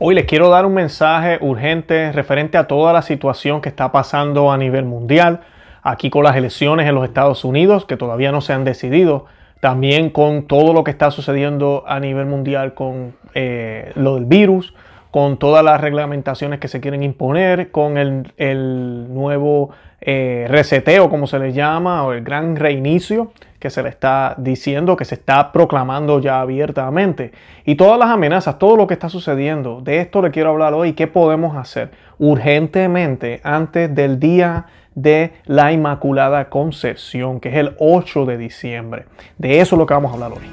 Hoy les quiero dar un mensaje urgente referente a toda la situación que está pasando a nivel mundial, aquí con las elecciones en los Estados Unidos que todavía no se han decidido, también con todo lo que está sucediendo a nivel mundial con eh, lo del virus, con todas las reglamentaciones que se quieren imponer, con el, nuevo eh, reseteo, como se le llama, o el gran reinicio que se le está diciendo, que se está proclamando ya abiertamente. Y todas las amenazas, todo lo que está sucediendo, de esto le quiero hablar hoy. ¿Qué podemos hacer urgentemente antes del día de la Inmaculada Concepción, que es el 8 de diciembre? De eso es lo que vamos a hablar hoy.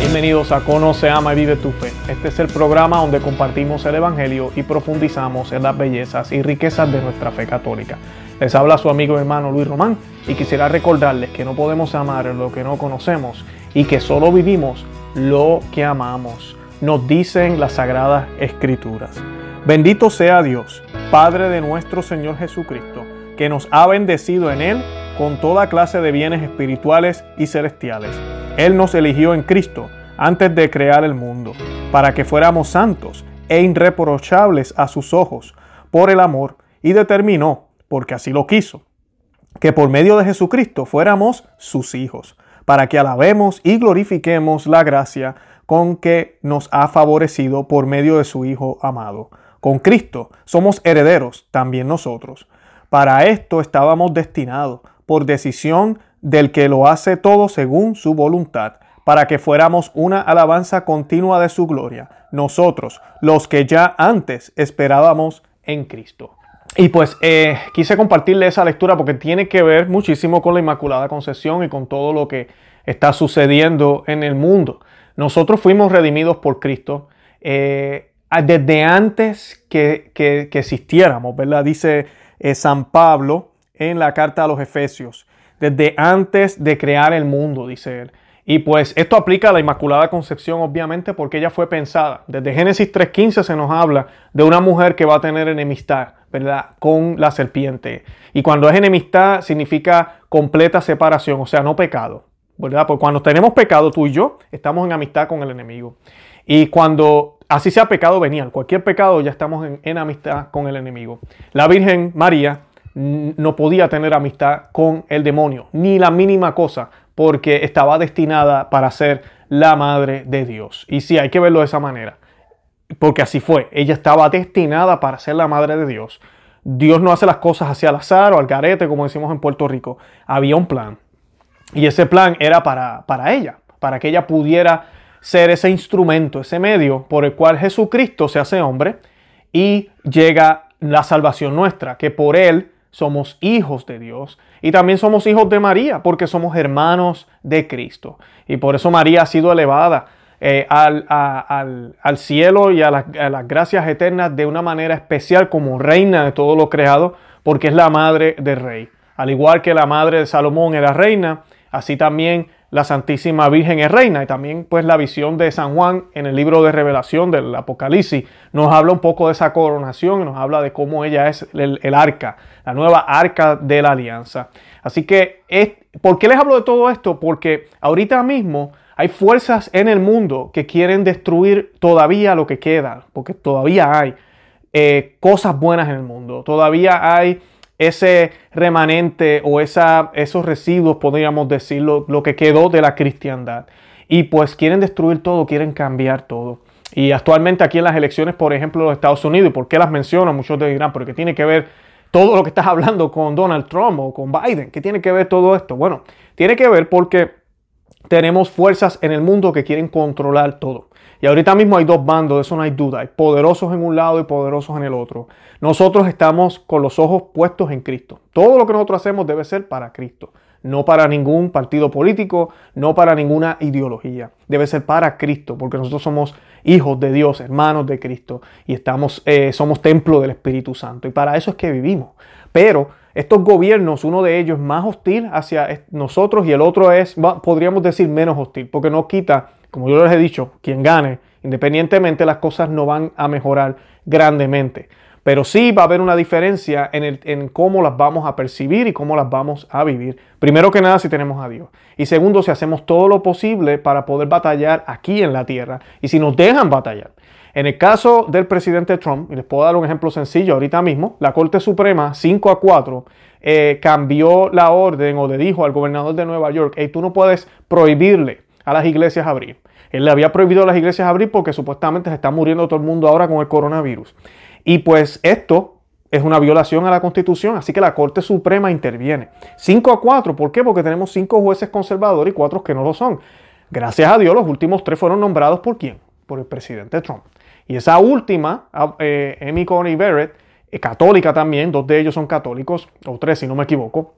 Bienvenidos a Conoce, Ama y Vive tu Fe. Este es el programa donde compartimos el Evangelio y profundizamos en las bellezas y riquezas de nuestra fe católica. Les habla su amigo y hermano Luis Román y quisiera recordarles que no podemos amar lo que no conocemos y que solo vivimos lo que amamos. Nos dicen las sagradas escrituras. Bendito sea Dios, Padre de nuestro Señor Jesucristo, que nos ha bendecido en Él con toda clase de bienes espirituales y celestiales. Él nos eligió en Cristo antes de crear el mundo, para que fuéramos santos e irreprochables a sus ojos por el amor, y determinó, porque así lo quiso, que por medio de Jesucristo fuéramos sus hijos, para que alabemos y glorifiquemos la gracia con que nos ha favorecido por medio de su Hijo amado. Con Cristo somos herederos también nosotros. Para esto estábamos destinados, por decisión del que lo hace todo según su voluntad para que fuéramos una alabanza continua de su gloria, nosotros, los que ya antes esperábamos en Cristo. Y pues eh, quise compartirle esa lectura porque tiene que ver muchísimo con la Inmaculada Concepción y con todo lo que está sucediendo en el mundo. Nosotros fuimos redimidos por Cristo eh, desde antes que, existiéramos, ¿verdad? Dice eh, San Pablo en la carta a los Efesios, desde antes de crear el mundo, dice él. Y pues esto aplica a la Inmaculada Concepción, obviamente, porque ella fue pensada. Desde Génesis 3.15 se nos habla de una mujer que va a tener enemistad, ¿verdad? Con la serpiente. Y cuando es enemistad significa completa separación, o sea, no pecado, ¿verdad? Porque cuando tenemos pecado, tú y yo, estamos en amistad con el enemigo. Y cuando así sea pecado venial, cualquier pecado, ya estamos en, en amistad con el enemigo. La Virgen María no podía tener amistad con el demonio, ni la mínima cosa, porque estaba destinada para ser la madre de Dios. Y sí, hay que verlo de esa manera, porque así fue. Ella estaba destinada para ser la madre de Dios. Dios no hace las cosas hacia al azar o al garete, como decimos en Puerto Rico. Había un plan. Y ese plan era para, para ella, para que ella pudiera ser ese instrumento, ese medio por el cual Jesucristo se hace hombre y llega la salvación nuestra, que por él somos hijos de Dios y también somos hijos de María porque somos hermanos de Cristo. Y por eso María ha sido elevada eh, al, al, cielo y a, a, las gracias eternas de una manera especial como reina de todo lo creado porque es la madre del rey. Al igual que la madre de Salomón era reina, así también la Santísima Virgen es reina y también pues la visión de San Juan en el libro de revelación del Apocalipsis nos habla un poco de esa coronación y nos habla de cómo ella es el, arca, la nueva arca de la alianza. Así que, ¿por qué les hablo de todo esto? Porque ahorita mismo hay fuerzas en el mundo que quieren destruir todavía lo que queda, porque todavía hay eh, cosas buenas en el mundo, todavía hay ese remanente o esa, esos residuos, podríamos decirlo, lo que quedó de la cristiandad. Y pues quieren destruir todo, quieren cambiar todo. Y actualmente aquí en las elecciones, por ejemplo, de los Estados Unidos, ¿y por qué las menciono? Muchos te dirán, porque tiene que ver todo lo que estás hablando con Donald Trump o con Biden. ¿Qué tiene que ver todo esto? Bueno, tiene que ver porque tenemos fuerzas en el mundo que quieren controlar todo. Y ahorita mismo hay dos bandos, de eso no hay duda. Hay poderosos en un lado y poderosos en el otro. Nosotros estamos con los ojos puestos en Cristo. Todo lo que nosotros hacemos debe ser para Cristo. No para ningún partido político, no para ninguna ideología. Debe ser para Cristo, porque nosotros somos hijos de Dios, hermanos de Cristo, y estamos, eh, somos templo del Espíritu Santo. Y para eso es que vivimos. Pero estos gobiernos, uno de ellos es más hostil hacia nosotros y el otro es, podríamos decir, menos hostil, porque no quita como yo les he dicho, quien gane, independientemente las cosas no van a mejorar grandemente. pero sí va a haber una diferencia en, en, cómo las vamos a percibir y cómo las vamos a vivir. Primero que nada, si tenemos a Dios. Y segundo, si hacemos todo lo posible para poder batallar aquí en la tierra y si nos dejan batallar. En el caso del presidente Trump, y les puedo dar un ejemplo sencillo ahorita mismo, la Corte Suprema 5 a 4 eh, cambió la orden o le dijo al gobernador de Nueva York, hey, tú no puedes prohibirle a las iglesias abrir. Él le había prohibido a las iglesias abrir porque supuestamente se está muriendo todo el mundo ahora con el coronavirus. Y pues esto es una violación a la Constitución, así que la Corte Suprema interviene. 5 a 4, ¿por qué? Porque tenemos cinco jueces conservadores y cuatro que no lo son. Gracias a Dios, los últimos tres fueron nombrados por quién? Por el presidente Trump. Y esa última, eh, Amy Coney Barrett, eh, católica también, dos de ellos son católicos, o tres si no me equivoco,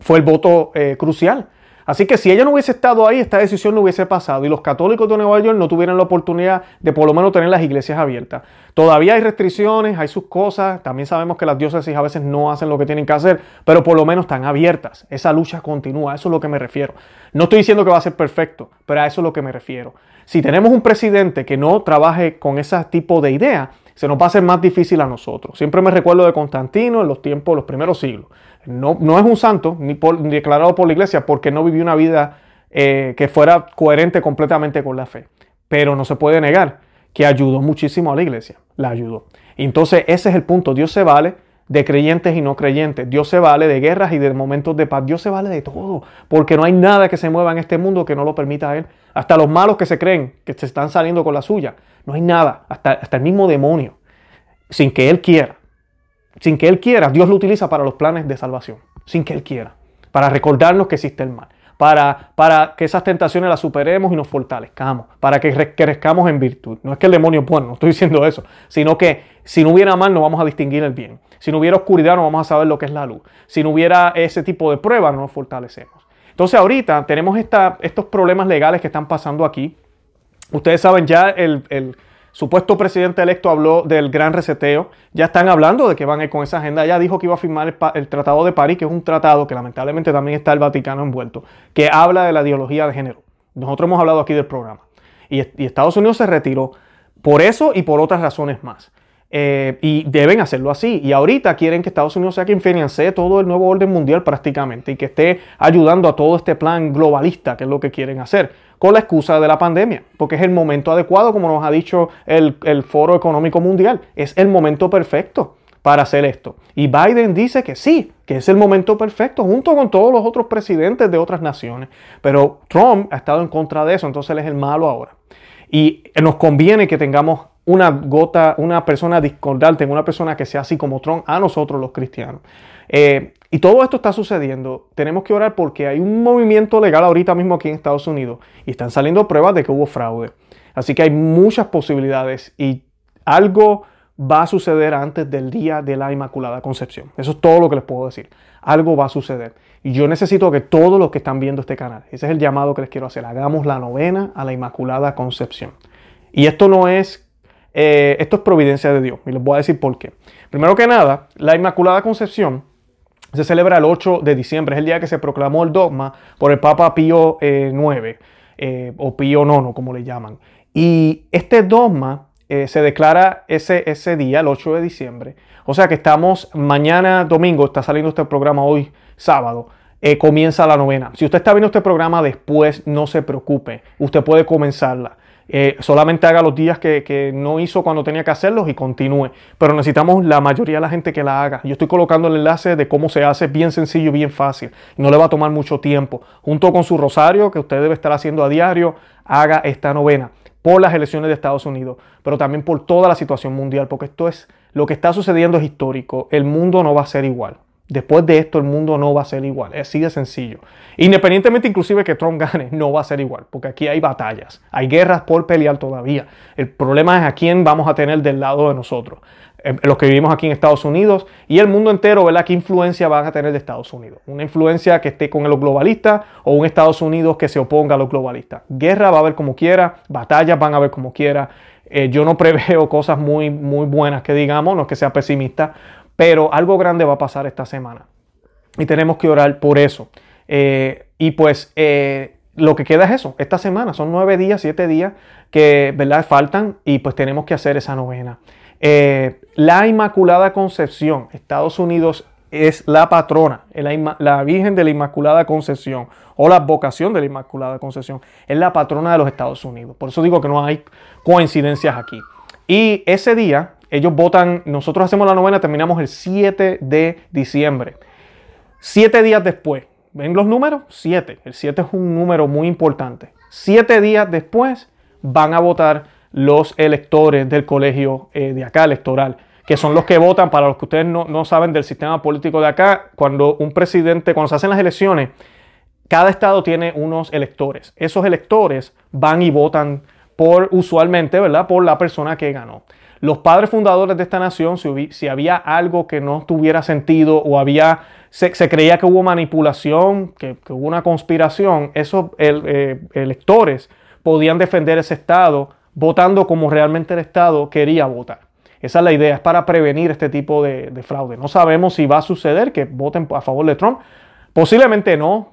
fue el voto eh, crucial. Así que si ella no hubiese estado ahí, esta decisión no hubiese pasado y los católicos de Nueva York no tuvieran la oportunidad de por lo menos tener las iglesias abiertas. Todavía hay restricciones, hay sus cosas, también sabemos que las diócesis a veces no hacen lo que tienen que hacer, pero por lo menos están abiertas. Esa lucha continúa, eso es lo que me refiero. No estoy diciendo que va a ser perfecto, pero a eso es lo que me refiero. Si tenemos un presidente que no trabaje con ese tipo de idea, se nos va a hacer más difícil a nosotros. Siempre me recuerdo de Constantino en los tiempos, los primeros siglos. No, no es un santo, ni, declarado por la iglesia, porque no vivió una vida eh, que fuera coherente completamente con la fe. Pero no se puede negar que ayudó muchísimo a la iglesia, la ayudó. Entonces ese es el punto, Dios se vale de creyentes y no creyentes. Dios se vale de guerras y de momentos de paz. Dios se vale de todo. Porque no hay nada que se mueva en este mundo que no lo permita a Él. Hasta los malos que se creen que se están saliendo con la suya. No hay nada. Hasta, hasta el mismo demonio. Sin que Él quiera. Sin que Él quiera. Dios lo utiliza para los planes de salvación. Sin que Él quiera. Para recordarnos que existe el mal para, para que esas tentaciones las superemos y nos fortalezcamos, para que crezcamos en virtud. No es que el demonio es bueno, no estoy diciendo eso, sino que si no hubiera mal no vamos a distinguir el bien. Si no hubiera oscuridad no vamos a saber lo que es la luz. Si no hubiera ese tipo de pruebas no nos fortalecemos. Entonces ahorita tenemos estos problemas legales que están pasando aquí. Ustedes saben ya el, el supuesto presidente electo habló del gran reseteo. Ya están hablando de que van a ir con esa agenda. Ya dijo que iba a firmar el, Tratado de París, que es un tratado que lamentablemente también está el Vaticano envuelto, que habla de la ideología de género. Nosotros hemos hablado aquí del programa. Y, Estados Unidos se retiró por eso y por otras razones más. Eh, y deben hacerlo así. Y ahorita quieren que Estados Unidos sea quien financie todo el nuevo orden mundial prácticamente y que esté ayudando a todo este plan globalista, que es lo que quieren hacer con la excusa de la pandemia, porque es el momento adecuado, como nos ha dicho el, Foro Económico Mundial, es el momento perfecto para hacer esto. Y Biden dice que sí, que es el momento perfecto, junto con todos los otros presidentes de otras naciones. Pero Trump ha estado en contra de eso, entonces él es el malo ahora. Y nos conviene que tengamos una gota, una persona discordante, una persona que sea así como Trump a nosotros los cristianos. Eh, y todo esto está sucediendo. Tenemos que orar porque hay un movimiento legal ahorita mismo aquí en Estados Unidos y están saliendo pruebas de que hubo fraude. Así que hay muchas posibilidades y algo va a suceder antes del día de la Inmaculada Concepción. Eso es todo lo que les puedo decir. Algo va a suceder. Y yo necesito que todos los que están viendo este canal, ese es el llamado que les quiero hacer, hagamos la novena a la Inmaculada Concepción. Y esto no es, eh, esto es providencia de Dios. Y les voy a decir por qué. Primero que nada, la Inmaculada Concepción se celebra el 8 de diciembre, es el día que se proclamó el dogma por el Papa Pío IX, eh, o Pío IX, como le llaman. Y este dogma eh, se declara ese, ese día, el 8 de diciembre. O sea que estamos mañana domingo, está saliendo este programa hoy sábado. Eh, comienza la novena. Si usted está viendo este programa después, no se preocupe, usted puede comenzarla. Eh, solamente haga los días que, no hizo cuando tenía que hacerlos y continúe. Pero necesitamos la mayoría de la gente que la haga. Yo estoy colocando el enlace de cómo se hace, bien sencillo, bien fácil. No le va a tomar mucho tiempo. Junto con su rosario, que usted debe estar haciendo a diario, haga esta novena por las elecciones de Estados Unidos, pero también por toda la situación mundial, porque esto es lo que está sucediendo es histórico. El mundo no va a ser igual. Después de esto el mundo no va a ser igual, es así de sencillo. Independientemente inclusive que Trump gane, no va a ser igual, porque aquí hay batallas, hay guerras por pelear todavía. El problema es a quién vamos a tener del lado de nosotros, eh, los que vivimos aquí en Estados Unidos y el mundo entero, ¿verdad? ¿Qué influencia van a tener de Estados Unidos? ¿Una influencia que esté con los globalistas o un Estados Unidos que se oponga a los globalistas? Guerra va a haber como quiera, batallas van a haber como quiera. Eh, yo no preveo cosas muy, muy buenas que digamos, no es que sea pesimista, pero algo grande va a pasar esta semana. Y tenemos que orar por eso. Eh, y pues eh, lo que queda es eso, esta semana. Son nueve días, siete días que ¿verdad? faltan y pues tenemos que hacer esa novena. Eh, la Inmaculada Concepción, Estados Unidos es la patrona, la, Virgen de la Inmaculada Concepción o la vocación de la Inmaculada Concepción, es la patrona de los Estados Unidos. Por eso digo que no hay coincidencias aquí. Y ese día, ellos votan, nosotros hacemos la novena, terminamos el 7 de diciembre. Siete días después, ¿ven los números? Siete. El 7 es un número muy importante. Siete días después van a votar los electores del colegio eh, de acá electoral que son los que votan, para los que ustedes no, saben del sistema político de acá, cuando un presidente, cuando se hacen las elecciones, cada estado tiene unos electores. Esos electores van y votan por, usualmente, ¿verdad? Por la persona que ganó. Los padres fundadores de esta nación, si, había algo que no tuviera sentido o había, se, creía que hubo manipulación, que, hubo una conspiración, esos eh, electores podían defender ese estado votando como realmente el estado quería votar. Esa es la idea, es para prevenir este tipo de, fraude. No sabemos si va a suceder que voten a favor de Trump. Posiblemente no,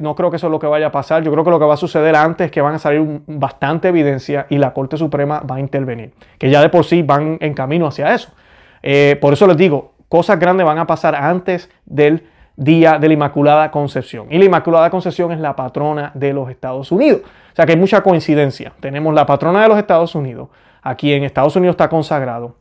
no creo que eso es lo que vaya a pasar. Yo creo que lo que va a suceder antes es que van a salir bastante evidencia y la Corte Suprema va a intervenir, que ya de por sí van en camino hacia eso. Eh, por eso les digo, cosas grandes van a pasar antes del día de la Inmaculada Concepción. Y la Inmaculada Concepción es la patrona de los Estados Unidos. O sea que hay mucha coincidencia. Tenemos la patrona de los Estados Unidos, aquí en Estados Unidos está consagrado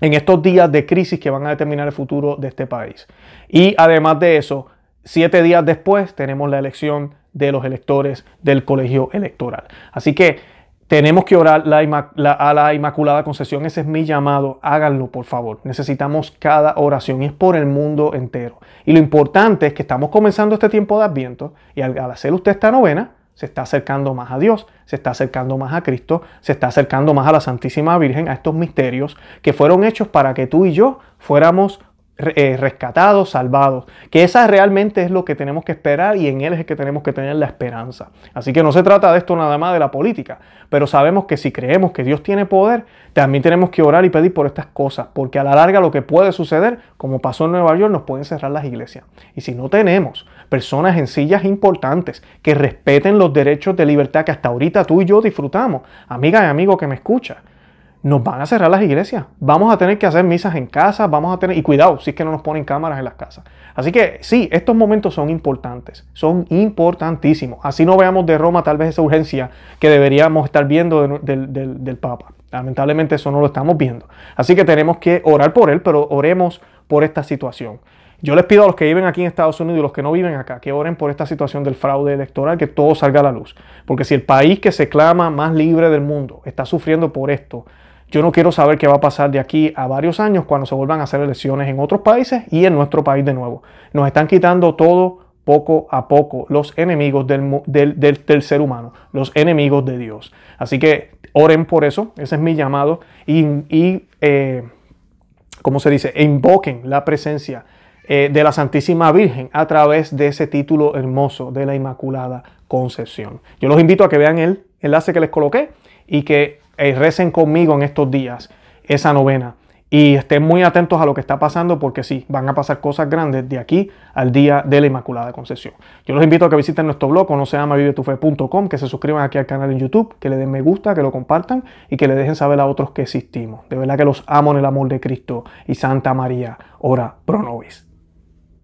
en estos días de crisis que van a determinar el futuro de este país. Y además de eso, siete días después tenemos la elección de los electores del colegio electoral. Así que tenemos que orar a la Inmaculada Concepción. Ese es mi llamado. Háganlo, por favor. Necesitamos cada oración y es por el mundo entero. Y lo importante es que estamos comenzando este tiempo de Adviento y al hacer usted esta novena, se está acercando más a Dios, se está acercando más a Cristo, se está acercando más a la Santísima Virgen, a estos misterios que fueron hechos para que tú y yo fuéramos eh, rescatados, salvados. Que esa realmente es lo que tenemos que esperar y en Él es el que tenemos que tener la esperanza. Así que no se trata de esto nada más de la política, pero sabemos que si creemos que Dios tiene poder, también tenemos que orar y pedir por estas cosas, porque a la larga lo que puede suceder, como pasó en Nueva York, nos pueden cerrar las iglesias. Y si no tenemos personas en sillas importantes que respeten los derechos de libertad que hasta ahorita tú y yo disfrutamos, amiga y amigo que me escucha, nos van a cerrar las iglesias. Vamos a tener que hacer misas en casa, vamos a tener, y cuidado, si es que no nos ponen cámaras en las casas. Así que sí, estos momentos son importantes, son importantísimos. Así no veamos de Roma tal vez esa urgencia que deberíamos estar viendo del, Papa. Lamentablemente eso no lo estamos viendo. Así que tenemos que orar por él, pero oremos por esta situación. Yo les pido a los que viven aquí en Estados Unidos y los que no viven acá que oren por esta situación del fraude electoral, que todo salga a la luz. Porque si el país que se clama más libre del mundo está sufriendo por esto, yo no quiero saber qué va a pasar de aquí a varios años cuando se vuelvan a hacer elecciones en otros países y en nuestro país de nuevo. Nos están quitando todo poco a poco los enemigos del, ser humano, los enemigos de Dios. Así que oren por eso, ese es mi llamado y, y eh, ¿cómo se dice? invoquen la presencia eh, de la Santísima Virgen a través de ese título hermoso de la Inmaculada Concepción. Yo los invito a que vean el enlace que les coloqué y que eh, recen conmigo en estos días esa novena. Y estén muy atentos a lo que está pasando porque sí, van a pasar cosas grandes de aquí al día de la Inmaculada Concepción. Yo los invito a que visiten nuestro blog, no se llama que se suscriban aquí al canal en YouTube, que le den me gusta, que lo compartan y que le dejen saber a otros que existimos. De verdad que los amo en el amor de Cristo y Santa María, ora pro nobis.